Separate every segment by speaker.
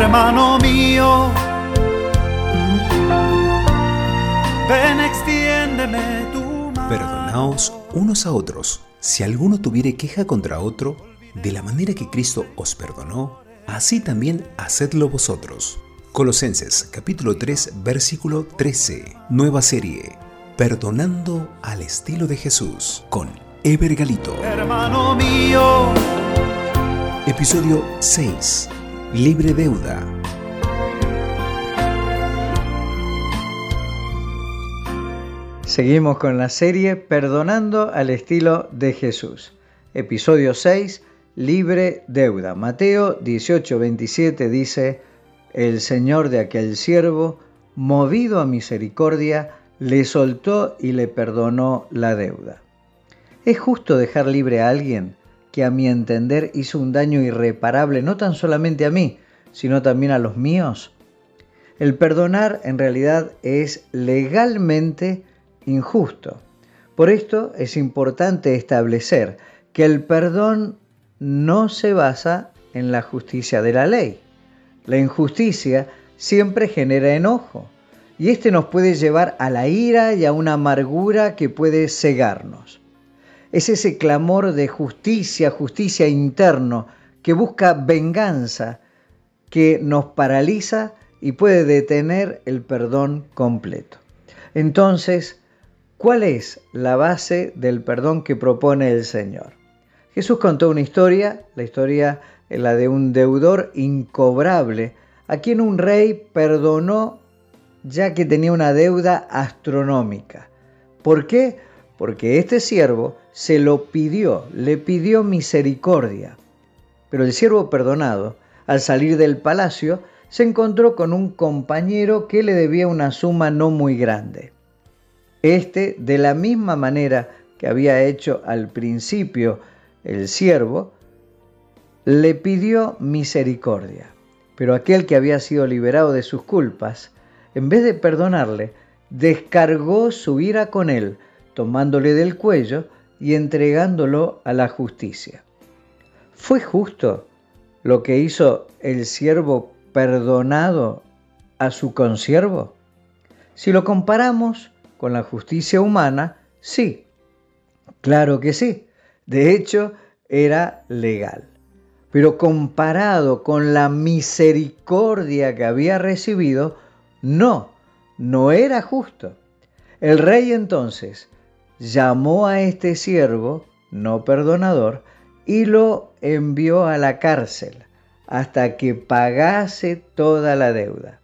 Speaker 1: hermano mío. Ven, extiéndeme tu mano.
Speaker 2: Perdonaos unos a otros. Si alguno tuviere queja contra otro, de la manera que Cristo os perdonó, así también hacedlo vosotros. Colosenses capítulo 3 versículo 13. Nueva serie. Perdonando al estilo de Jesús con Ever Galito.
Speaker 1: Hermano mío,
Speaker 2: Episodio 6. Libre deuda.
Speaker 3: Seguimos con la serie Perdonando al estilo de Jesús. Episodio 6, Libre deuda. Mateo 18:27 dice, El Señor de aquel siervo, movido a misericordia, le soltó y le perdonó la deuda. ¿Es justo dejar libre a alguien que a mi entender hizo un daño irreparable no tan solamente a mí, sino también a los míos? El perdonar en realidad es legalmente injusto. Por esto es importante establecer que el perdón no se basa en la justicia de la ley. La injusticia siempre genera enojo y este nos puede llevar a la ira y a una amargura que puede cegarnos. Es ese clamor de justicia, justicia interno, que busca venganza, que nos paraliza y puede detener el perdón completo. Entonces, ¿Cuál es la base del perdón que propone el Señor? Jesús contó una historia, la historia la de un deudor incobrable, a quien un rey perdonó ya que tenía una deuda astronómica. ¿Por qué? Porque este siervo se lo pidió, le pidió misericordia. Pero el siervo perdonado, al salir del palacio, se encontró con un compañero que le debía una suma no muy grande. Este, de la misma manera que había hecho al principio el siervo, le pidió misericordia. Pero aquel que había sido liberado de sus culpas, en vez de perdonarle, descargó su ira con él, tomándole del cuello y entregándolo a la justicia. ¿Fue justo lo que hizo el siervo perdonado a su consiervo? Si lo comparamos con la justicia humana, sí, claro que sí. De hecho, era legal. Pero comparado con la misericordia que había recibido, no, no era justo. El rey entonces llamó a este siervo, no perdonador, y lo envió a la cárcel hasta que pagase toda la deuda.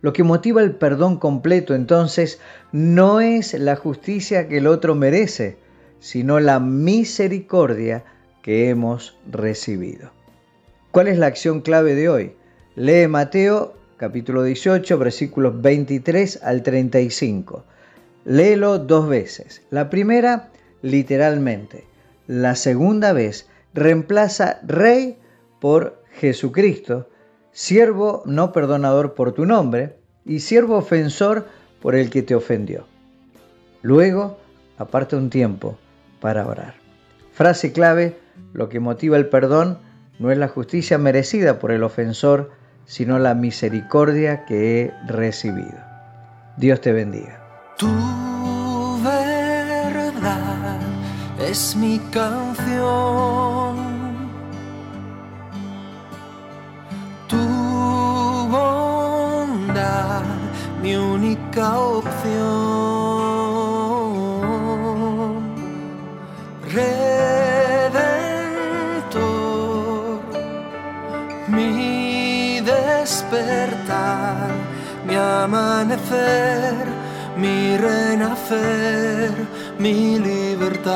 Speaker 3: Lo que motiva el perdón completo entonces no es la justicia que el otro merece, sino la misericordia que hemos recibido. ¿Cuál es la acción clave de hoy? Lee Mateo capítulo 18 versículos 23 al 35. Léelo dos veces. La primera literalmente. La segunda vez reemplaza rey por Jesucristo siervo no perdonador por tu nombre y siervo ofensor por el que te ofendió. Luego, aparta un tiempo para orar. Frase clave, lo que motiva el perdón no es la justicia merecida por el ofensor, sino la misericordia que he recibido. Dios te bendiga.
Speaker 1: Tu verdad es mi canción. Tu bondad, mi única opción. Redentor, mi despertar, mi amanecer, mi renacer, mi libertad.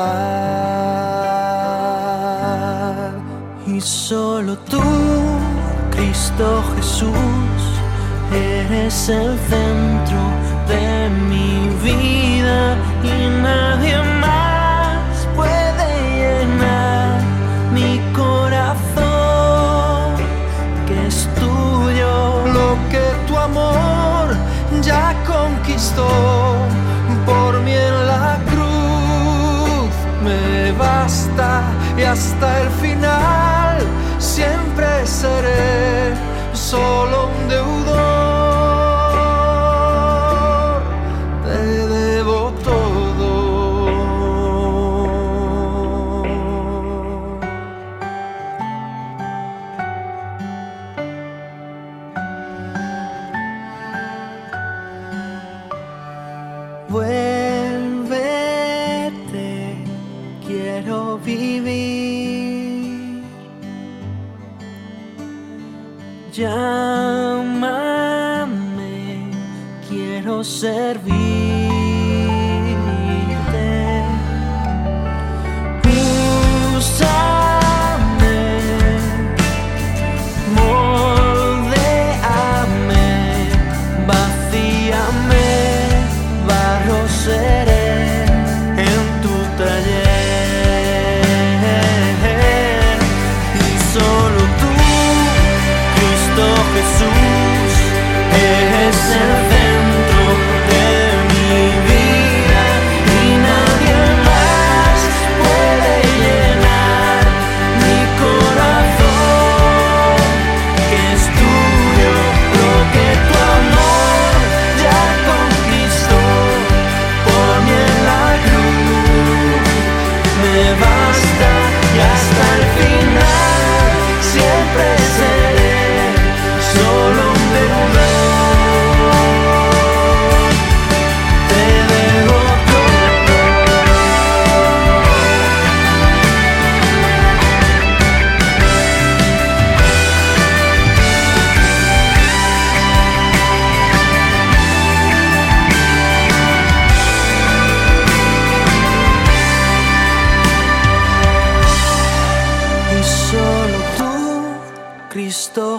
Speaker 1: Y solo tú, Cristo Jesús, eres el centro de mi vida y nadie más por mí en la cruz me basta y hasta el final siempre seré solo llámame, quiero servir.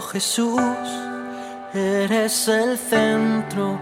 Speaker 1: Jesús, eres el centro.